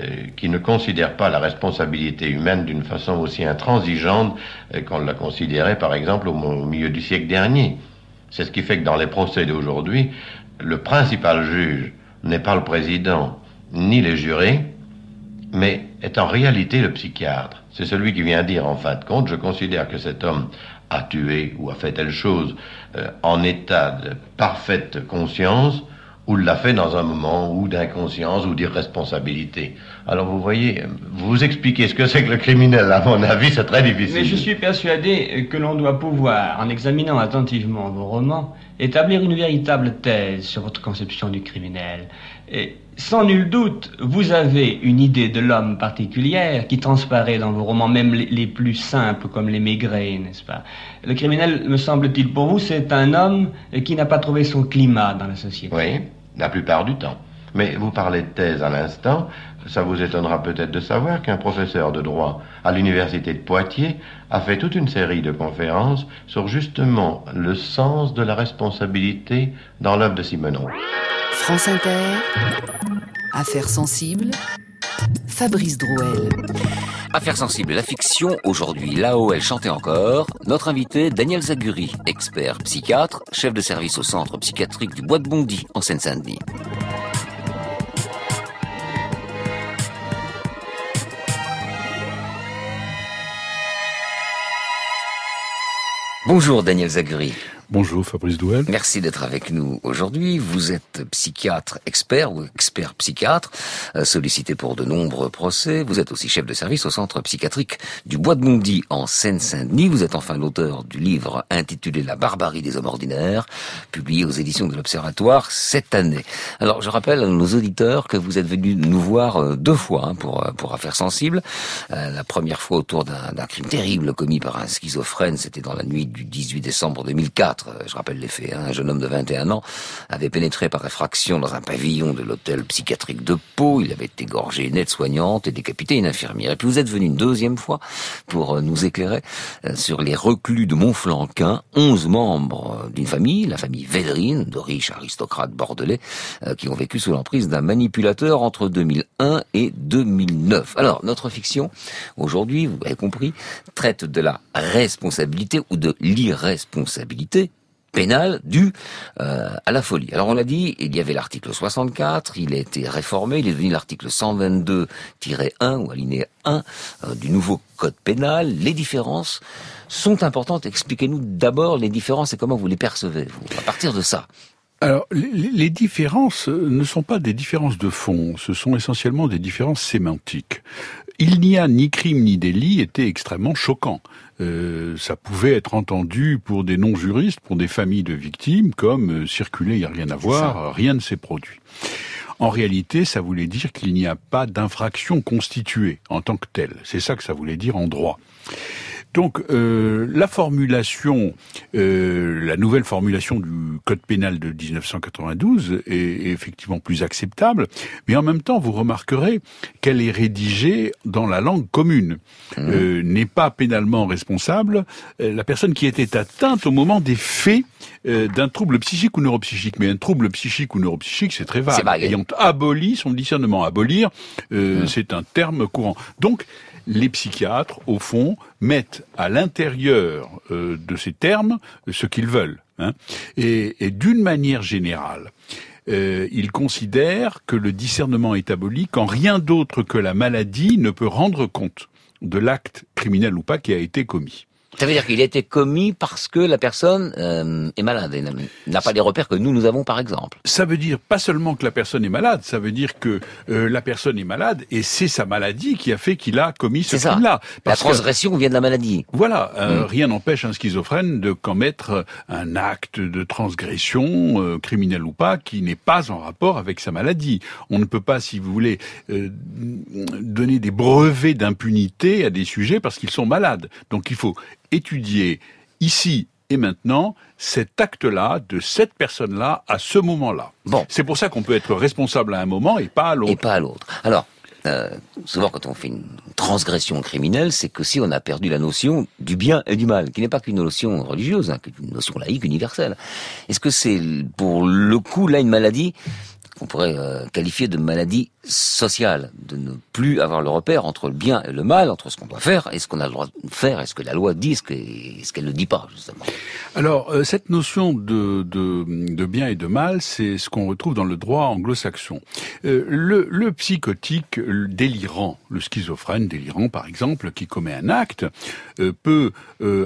euh, qui ne considèrent pas la responsabilité humaine d'une façon aussi intransigeante euh, qu'on l'a considérée, par exemple, au milieu du siècle dernier. C'est ce qui fait que dans les procès d'aujourd'hui, le principal juge n'est pas le président ni les jurés, mais est en réalité le psychiatre. C'est celui qui vient dire en fin de compte, je considère que cet homme a tué ou a fait telle chose euh, en état de parfaite conscience, ou l'a fait dans un moment ou d'inconscience ou d'irresponsabilité. Alors vous voyez, vous expliquez ce que c'est que le criminel, à mon avis, c'est très difficile. Mais je suis persuadé que l'on doit pouvoir, en examinant attentivement vos romans, établir une véritable thèse sur votre conception du criminel. Et sans nul doute, vous avez une idée de l'homme particulière qui transparaît dans vos romans, même les, plus simples comme les Maigret, n'est-ce pas? Le criminel, me semble-t-il, pour vous, c'est un homme qui n'a pas trouvé son climat dans la société. Oui, la plupart du temps. Mais vous parlez de thèse à l'instant, ça vous étonnera peut-être de savoir qu'un professeur de droit à l'université de Poitiers a fait toute une série de conférences sur justement le sens de la responsabilité dans l'œuvre de Simenon. France Inter, Affaires sensibles, Fabrice Drouel. Affaires sensibles, la fiction, aujourd'hui, là-haut, elle chantait encore. Notre invité, Daniel Zaguri, expert psychiatre, chef de service au centre psychiatrique du Bois de Bondy, en Seine-Saint-Denis. Bonjour Daniel Zaguri. Bonjour Fabrice Douel. Merci d'être avec nous aujourd'hui. Vous êtes psychiatre expert ou expert psychiatre, euh, sollicité pour de nombreux procès. Vous êtes aussi chef de service au centre psychiatrique du Bois de Bondy en Seine-Saint-Denis. Vous êtes enfin l'auteur du livre intitulé La barbarie des hommes ordinaires, publié aux éditions de l'Observatoire cette année. Alors je rappelle à nos auditeurs que vous êtes venu nous voir euh, deux fois hein, pour, pour Affaires sensibles. Euh, la première fois autour d'un crime terrible commis par un schizophrène, c'était dans la nuit du 18 décembre 2004 je rappelle les faits, hein, un jeune homme de 21 ans avait pénétré par effraction dans un pavillon de l'hôtel psychiatrique de Pau, il avait égorgé une aide-soignante et décapité une infirmière. Et puis vous êtes venu une deuxième fois pour euh, nous éclairer euh, sur les reclus de Montflanquin, 11 membres d'une famille, la famille Védrine, de riches aristocrates bordelais, euh, qui ont vécu sous l'emprise d'un manipulateur entre 2001 et 2009. Alors, notre fiction, aujourd'hui, vous avez compris, traite de la responsabilité ou de l'irresponsabilité pénal dû euh, à la folie. Alors on l'a dit, il y avait l'article 64, il a été réformé, il est devenu l'article 122-1 ou alinéa 1 euh, du nouveau code pénal. Les différences sont importantes. Expliquez-nous d'abord les différences et comment vous les percevez, à partir de ça. Alors, les, différences ne sont pas des différences de fond, ce sont essentiellement des différences sémantiques. Il n'y a ni crime ni délit était extrêmement choquant. Euh, ça pouvait être entendu pour des non-juristes, pour des familles de victimes, comme euh, circuler, il n'y a rien à voir, rien ne s'est produit. En réalité, ça voulait dire qu'il n'y a pas d'infraction constituée en tant que telle. C'est ça que ça voulait dire en droit. Donc euh, la formulation, euh, la nouvelle formulation du code pénal de 1992 est, effectivement plus acceptable, mais en même temps vous remarquerez qu'elle est rédigée dans la langue commune. Mmh. Euh, N'est pas pénalement responsable euh, la personne qui était atteinte au moment des faits euh, d'un trouble psychique ou neuropsychique. Mais un trouble psychique ou neuropsychique, c'est très vague. Ayant aboli son discernement, abolir, mmh. c'est un terme courant. Donc les psychiatres, au fond, mettent à l'intérieur euh, de ces termes ce qu'ils veulent. Hein. Et, d'une manière générale, euh, ils considèrent que le discernement est aboli quand rien d'autre que la maladie ne peut rendre compte de l'acte criminel ou pas qui a été commis. Ça veut dire qu'il a été commis parce que la personne euh, est malade et n'a pas les repères que nous, nous avons par exemple. Ça veut dire pas seulement que la personne est malade, ça veut dire que euh, la personne est malade et c'est sa maladie qui a fait qu'il a commis ce crime-là. La transgression vient de la maladie. Voilà, euh, mm. rien n'empêche un schizophrène de commettre un acte de transgression, criminel ou pas, qui n'est pas en rapport avec sa maladie. On ne peut pas, si vous voulez, donner des brevets d'impunité à des sujets parce qu'ils sont malades. Donc il faut étudier ici et maintenant cet acte-là de cette personne-là à ce moment-là. Bon. C'est pour ça qu'on peut être responsable à un moment et pas à l'autre. Et pas à l'autre. Alors, euh, souvent quand on fait une transgression criminelle, c'est que si on a perdu la notion du bien et du mal, qui n'est pas qu'une notion religieuse, hein, qu'une notion laïque universelle. Est-ce que c'est pour le coup là une maladie qu'on pourrait euh, qualifier de maladie sociale, de ne plus avoir le repère entre le bien et le mal, entre ce qu'on doit faire et ce qu'on a le droit de faire, est ce que la loi dit, ce qu'elle ne dit pas, justement. Alors, euh, cette notion de, de, bien et de mal, c'est ce qu'on retrouve dans le droit anglo-saxon. Euh, le, psychotique délirant, le schizophrène délirant, par exemple, qui commet un acte, peut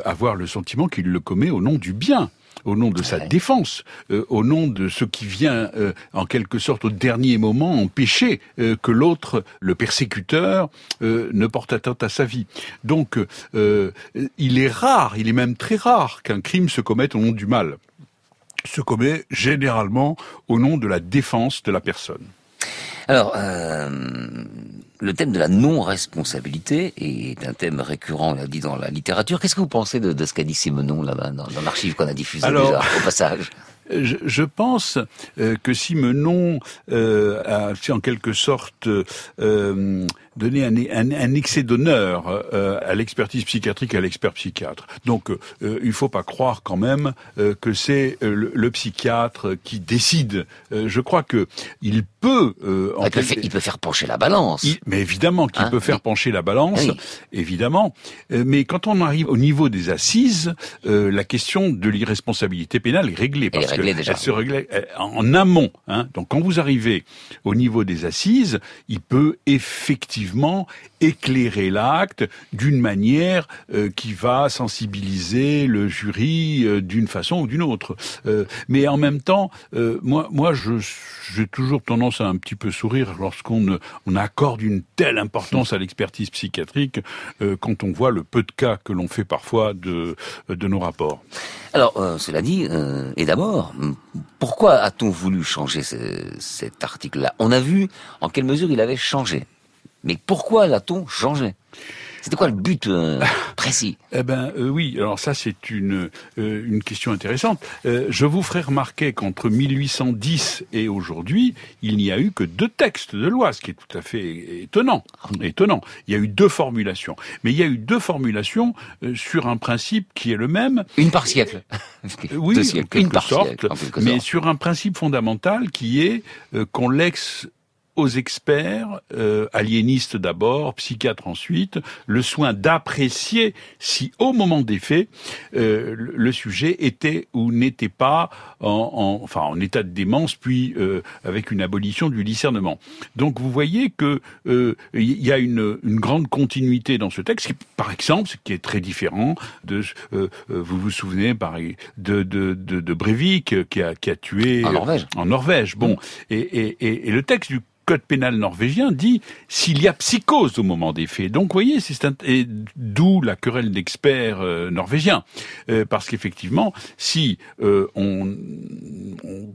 avoir le sentiment qu'il le commet au nom du bien au nom de sa défense, euh, au nom de ce qui vient euh, en quelque sorte au dernier moment empêcher euh, que l'autre, le persécuteur, ne porte atteinte à sa vie. Donc, il est rare, il est même très rare qu'un crime se commette au nom du mal. Se commet généralement au nom de la défense de la personne. Alors, euh, le thème de la non-responsabilité est un thème récurrent, on l'a dit, dans la littérature. Qu'est-ce que vous pensez de, ce qu'a dit Simenon là-bas, dans, l'archive qu'on a diffusée déjà, au passage? je, pense euh, que Simenon euh, a en quelque sorte euh, donné un, un, un excès d'honneur euh, à l'expertise psychiatrique et à l'expert psychiatre. Donc euh, il faut pas croire quand même que c'est le, psychiatre qui décide. je crois que il peut, en il, peut faire, il, peut faire, pencher la balance. mais évidemment qu'il hein peut faire pencher la balance, évidemment. mais quand on arrive au niveau des assises, la question de l'irresponsabilité pénale est réglée parce elle est déjà. Elle se réglait en amont. Hein. Donc quand vous arrivez au niveau des assises, il peut effectivement éclairer l'acte d'une manière euh, qui va sensibiliser le jury euh, d'une façon ou d'une autre. Euh, mais en même temps, moi, moi, j'ai toujours tendance à un petit peu sourire lorsqu'on on accorde une telle importance à l'expertise psychiatrique quand on voit le peu de cas que l'on fait parfois de, de nos rapports. Alors, cela dit, et d'abord, pourquoi a-t-on voulu changer cet article-là? On a vu en quelle mesure il avait changé. Mais pourquoi l'a-t-on changé? C'était quoi le but euh, [laughs] précis? Eh ben euh, oui, alors ça c'est une euh, une question intéressante. je vous ferai remarquer qu'entre 1810 et aujourd'hui, il n'y a eu que deux textes de loi, ce qui est tout à fait étonnant. Étonnant. Il y a eu deux formulations, mais il y a eu deux formulations sur un principe qui est le même. Une par siècle. [laughs] oui, en quelque sorte, mais sur un principe fondamental qui est qu'on l'ex aux experts, euh, aliénistes d'abord, psychiatres ensuite, le soin d'apprécier si au moment des faits, euh, le sujet était ou n'était pas en, enfin, en état de démence, puis euh, avec une abolition du discernement. Donc vous voyez que il y a une, une, grande continuité dans ce texte, qui, par exemple, ce qui est très différent de, vous vous souvenez, de, de, de, de Breivik qui a, qui a tué en Norvège. En Norvège. Bon, et, et, et le texte du code pénal norvégien dit s'il y a psychose au moment des faits. Donc, vous voyez, c'est d'où la querelle d'experts euh, norvégiens, euh, parce qu'effectivement, si euh, on,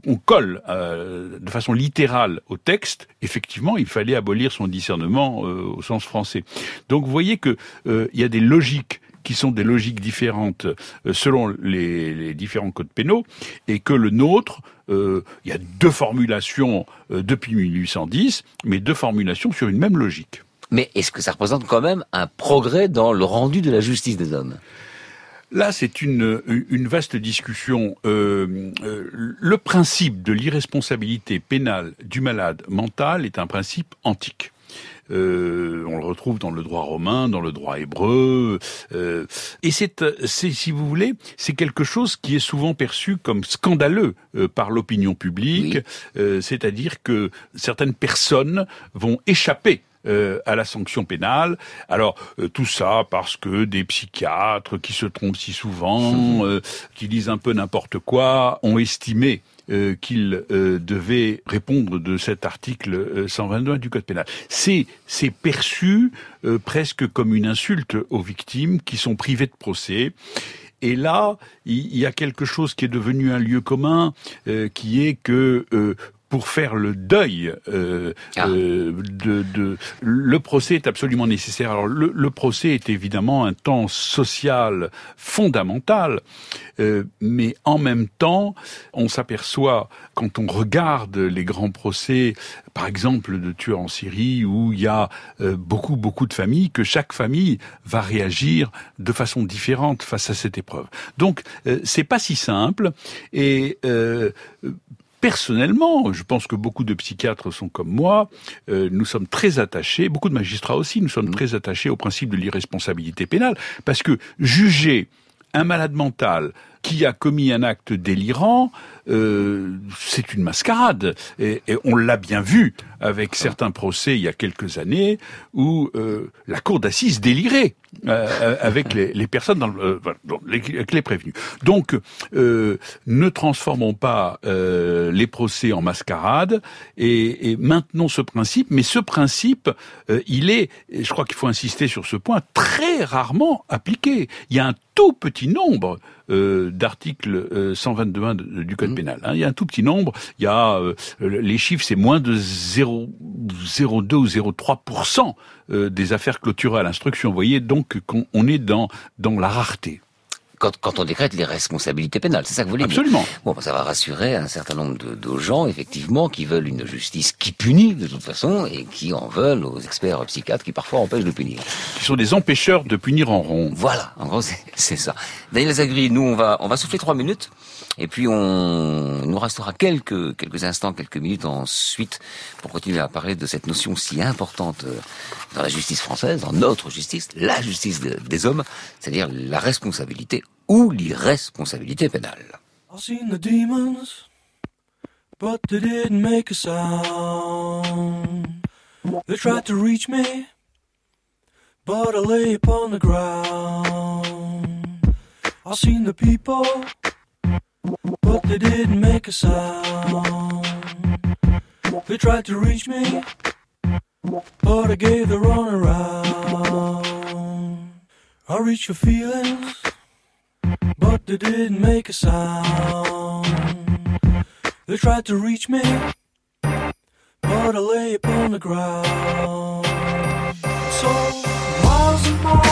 on, colle de façon littérale au texte, effectivement, il fallait abolir son discernement au sens français. Donc, vous voyez que il y a des logiques qui sont des logiques différentes selon les, les différents codes pénaux, et que le nôtre euh, il y a deux formulations euh, depuis 1810, mais deux formulations sur une même logique. Mais est-ce que ça représente quand même un progrès dans le rendu de la justice des hommes? Là, c'est une, une vaste discussion. Euh, le principe de l'irresponsabilité pénale du malade mental est un principe antique. Euh, on le retrouve dans le droit romain, dans le droit hébreu. Euh, et c'est, si vous voulez, c'est quelque chose qui est souvent perçu comme scandaleux euh, par l'opinion publique. c'est-à-dire que certaines personnes vont échapper à la sanction pénale. Alors tout ça parce que des psychiatres qui se trompent si souvent, [laughs] qui disent un peu n'importe quoi, ont estimé euh, qu'il euh, devait répondre de cet article 122 euh, du Code pénal. C'est perçu presque comme une insulte aux victimes qui sont privées de procès. Et là, il y a quelque chose qui est devenu un lieu commun, qui est que pour faire le deuil euh, ah. euh, de, de, le procès est absolument nécessaire. Alors le, le procès est évidemment un temps social fondamental, euh, mais en même temps, on s'aperçoit quand on regarde les grands procès, par exemple de tueurs en Syrie, où il y a euh, beaucoup beaucoup de familles, que chaque famille va réagir de façon différente face à cette épreuve. Donc euh, c'est pas si simple et personnellement, je pense que beaucoup de psychiatres sont comme moi, euh, nous sommes très attachés, beaucoup de magistrats aussi, nous sommes mmh. très attachés au principe de l'irresponsabilité pénale, parce que juger un malade mental qui a commis un acte délirant, euh, c'est c'est une mascarade. Et, et on l'a bien vu avec certains procès il y a quelques années où euh, la cour d'assises délirait euh, avec les, les, personnes dans le, euh, avec les prévenus. Donc, euh, ne transformons pas euh, les procès en mascarade et, et, maintenons ce principe. Mais ce principe, il est, je crois qu'il faut insister sur ce point, très rarement appliqué. Il y a un tout petit nombre euh, d'articles euh, 122.1 du Code mmh. pénal. Hein. Il y a un tout petit nombre. Il y a euh, les chiffres, c'est moins de 0,02 ou 0,3 euh, des affaires clôturées à l'instruction. Vous voyez donc qu'on est dans dans la rareté quand, quand, on décrète les responsabilités pénales. C'est ça que vous voulez Absolument. dire Bon, ça va rassurer un certain nombre de, de, gens, effectivement, qui veulent une justice qui punit, de toute façon, et qui en veulent aux experts psychiatres qui parfois empêchent de punir. Qui sont des empêcheurs de punir en rond. Voilà, en gros, c'est [laughs] ça. Daniel Zagri, nous, on va, on va souffler trois minutes. Et puis on il nous restera quelques quelques instants, quelques minutes ensuite pour continuer à parler de cette notion si importante euh, dans la justice française, dans notre justice, la justice des hommes, c'est-à-dire la responsabilité ou l'irresponsabilité pénale. I've seen the demons, but they didn't make a sound. They tried to reach me, but I lay upon the ground. I've seen the people, but they didn't make a sound. They tried to reach me, but I gave the run around. I reach for feelings they didn't make a sound. They tried to reach me, but I lay upon the ground. So miles and miles.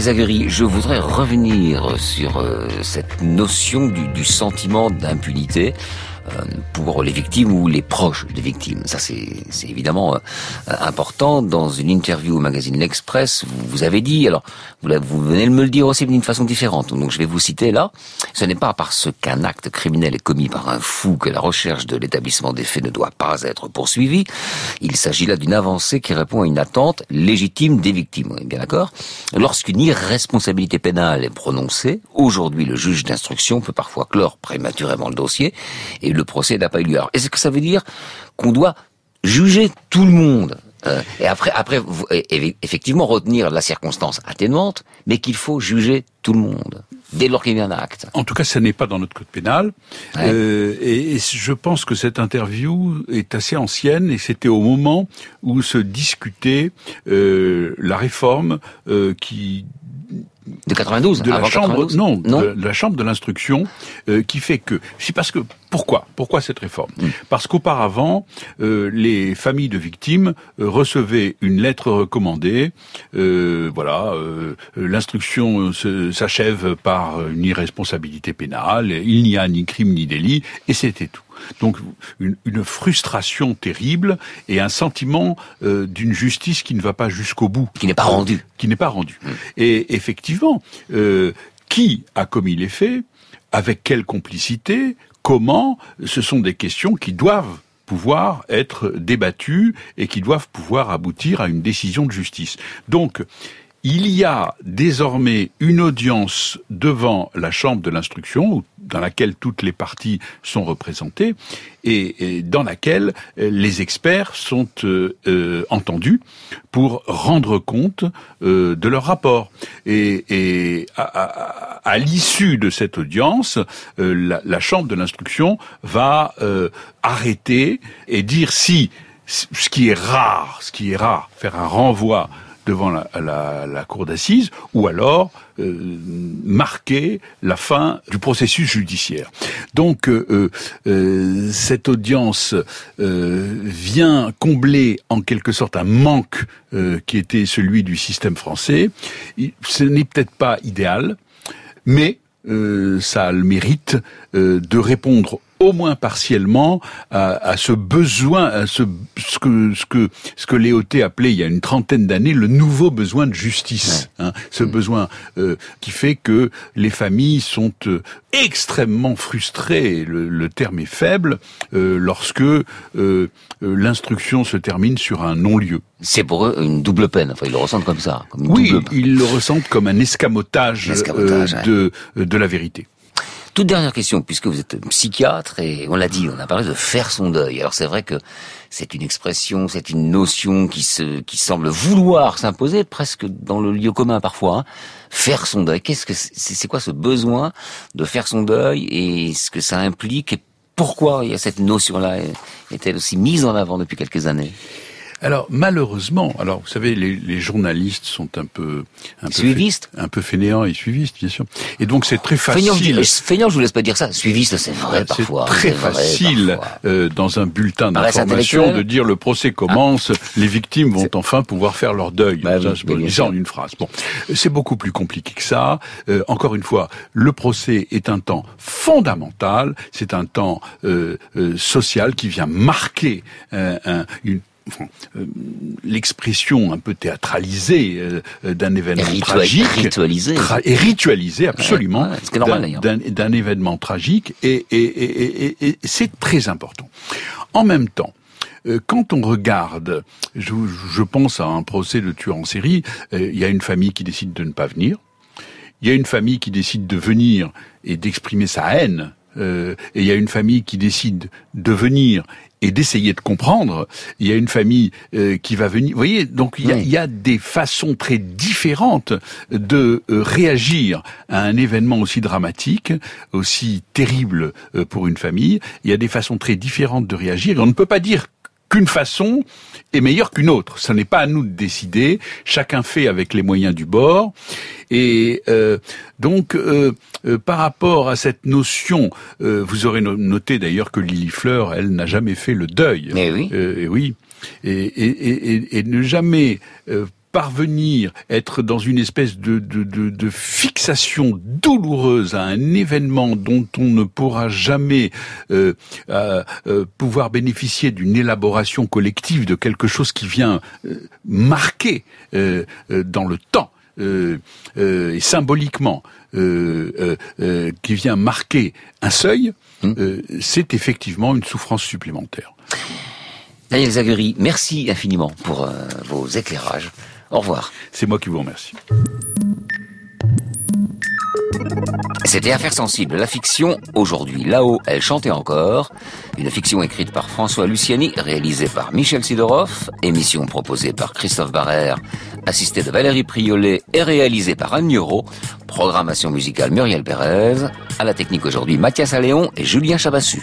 Je voudrais revenir sur euh, cette notion du, du sentiment d'impunité. Euh, pour les victimes ou les proches des victimes. Ça, c'est évidemment euh, important. Dans une interview au magazine L'Express, vous, vous, avez dit, alors vous, vous venez de me le dire aussi d'une façon différente, donc je vais vous citer là, ce n'est pas parce qu'un acte criminel est commis par un fou que la recherche de l'établissement des faits ne doit pas être poursuivie. Il s'agit là d'une avancée qui répond à une attente légitime des victimes. Bien d'accord Lorsqu'une irresponsabilité pénale est prononcée, aujourd'hui le juge d'instruction peut parfois clore prématurément le dossier et le procès n'a pas eu lieu. Est-ce que ça veut dire qu'on doit juger tout le monde Euh, et après, après, effectivement, retenir la circonstance atténuante, mais qu'il faut juger tout le monde dès lors qu'il y a un acte. En tout cas, ça n'est pas dans notre code pénal. Ouais. Euh, et, et je pense que cette interview est assez ancienne et c'était au moment où se discutait euh, la réforme euh, qui de 92 de la chambre 92? non, Non. de la chambre de l'instruction euh, qui fait que c'est parce que pourquoi pourquoi cette réforme? Parce qu'auparavant euh, les familles de victimes euh, recevaient une lettre recommandée euh, voilà euh, l'instruction s'achève par une irresponsabilité pénale il n'y a ni crime ni délit et c'était tout donc une, une frustration terrible et un sentiment euh, d'une justice qui ne va pas jusqu'au bout, qui n'est pas rendue, qui n'est pas rendue. Et effectivement, euh, qui a commis les faits, avec quelle complicité, comment, ce sont des questions qui doivent pouvoir être débattues et qui doivent pouvoir aboutir à une décision de justice. Donc, il y a désormais une audience devant la chambre de l'instruction, dans laquelle toutes les parties sont représentées, et, dans laquelle euh, les experts sont euh, euh, entendus pour rendre compte de leur rapport. Et, à, l'issue de cette audience, la, chambre de l'instruction va arrêter et dire si ce qui est rare, ce qui est rare, faire un renvoi devant la, cour d'assises, ou alors euh, marquer la fin du processus judiciaire. Donc euh, euh, cette audience vient combler en quelque sorte un manque qui était celui du système français. Ce n'est peut-être pas idéal, mais ça le mérite euh, de répondre au moins partiellement à, à ce besoin, à ce, ce que ce que ce que Léoté appelait il y a une trentaine d'années le nouveau besoin de justice. hein. ce besoin euh, qui fait que les familles sont euh, extrêmement frustrées. Le, le terme est faible euh, lorsque euh, euh, l'instruction se termine sur un non-lieu. C'est pour eux une double peine. Enfin, ils le ressentent comme ça. Comme une Oui, double ils le ressentent comme un escamotage, escamotage, de de la vérité. Toute dernière question, puisque vous êtes psychiatre et on l'a dit, on a parlé de faire son deuil. Alors c'est vrai que c'est une expression, c'est une notion qui se, qui semble vouloir s'imposer presque dans le lieu commun parfois. hein. Faire son deuil. Qu'est-ce que c'est, quoi ce besoin de faire son deuil et ce que ça implique et pourquoi y a cette notion-là est-elle aussi mise en avant depuis quelques années? Alors malheureusement, alors vous savez, les, les journalistes sont un peu un peu Suivistes un peu fainéants et suivistes, bien sûr. Et donc c'est très facile. feignant, je vous laisse pas dire ça. Suiviste, c'est vrai parfois. très c'est vrai, facile parfois. euh, dans un bulletin d'information de dire le procès commence, les victimes vont enfin pouvoir faire leur deuil. Bah Ça, oui, en une phrase. Bon, c'est beaucoup plus compliqué que ça. Euh, encore une fois, le procès est un temps fondamental. C'est un temps euh, euh, social qui vient marquer euh, un- une enfin, euh, l'expression un peu théâtralisée euh, d'un événement tragique, ritualisé. Tra- et ritualisé absolument Ouais, ouais, d'un- événement tragique et, et, et, et- et c'est très important. En même temps, euh, quand on regarde, je, je pense à un procès de tueur en série, euh, il y a une famille qui décide de ne pas venir, il y a une famille qui décide de venir et d'exprimer sa haine, euh, et il y a une famille qui décide de venir et d'essayer de comprendre. Il y a une famille euh, qui va venir. Vous voyez, donc il y, a, il y a des façons très différentes de euh, réagir à un événement aussi dramatique, aussi terrible euh, pour une famille. Il y a des façons très différentes de réagir. Et on ne peut pas dire qu'une façon est meilleure qu'une autre. Ce n'est pas à nous de décider. Chacun fait avec les moyens du bord. Et euh, donc, euh, euh, par rapport à cette notion, euh, vous aurez no- noté d'ailleurs que Lily Fleur, elle n'a jamais fait le deuil. Mais oui. Euh, et oui. Et, et, et, et- et ne jamais euh, parvenir être dans une espèce de, de, de, de fixation douloureuse à un événement dont on ne pourra jamais euh, euh, euh, pouvoir bénéficier d'une élaboration collective de quelque chose qui vient euh, marquer euh, euh, dans le temps euh, euh, et symboliquement euh, euh, euh, qui vient marquer un seuil, euh, c'est effectivement une souffrance supplémentaire. Daniel Zaguri, merci infiniment pour euh, vos éclairages. Au revoir. C'est moi qui vous remercie. C'était Affaires sensibles, la fiction. Aujourd'hui, là-haut, elle chantait encore. Une fiction écrite par François Luciani, réalisée par Michel Sidorov, émission proposée par Christophe Barrère, assistée de Valérie Priolet et réalisée par Anne Nureau. Programmation musicale Muriel Pérez. À la technique aujourd'hui, Mathias Alléon et Julien Chabassu.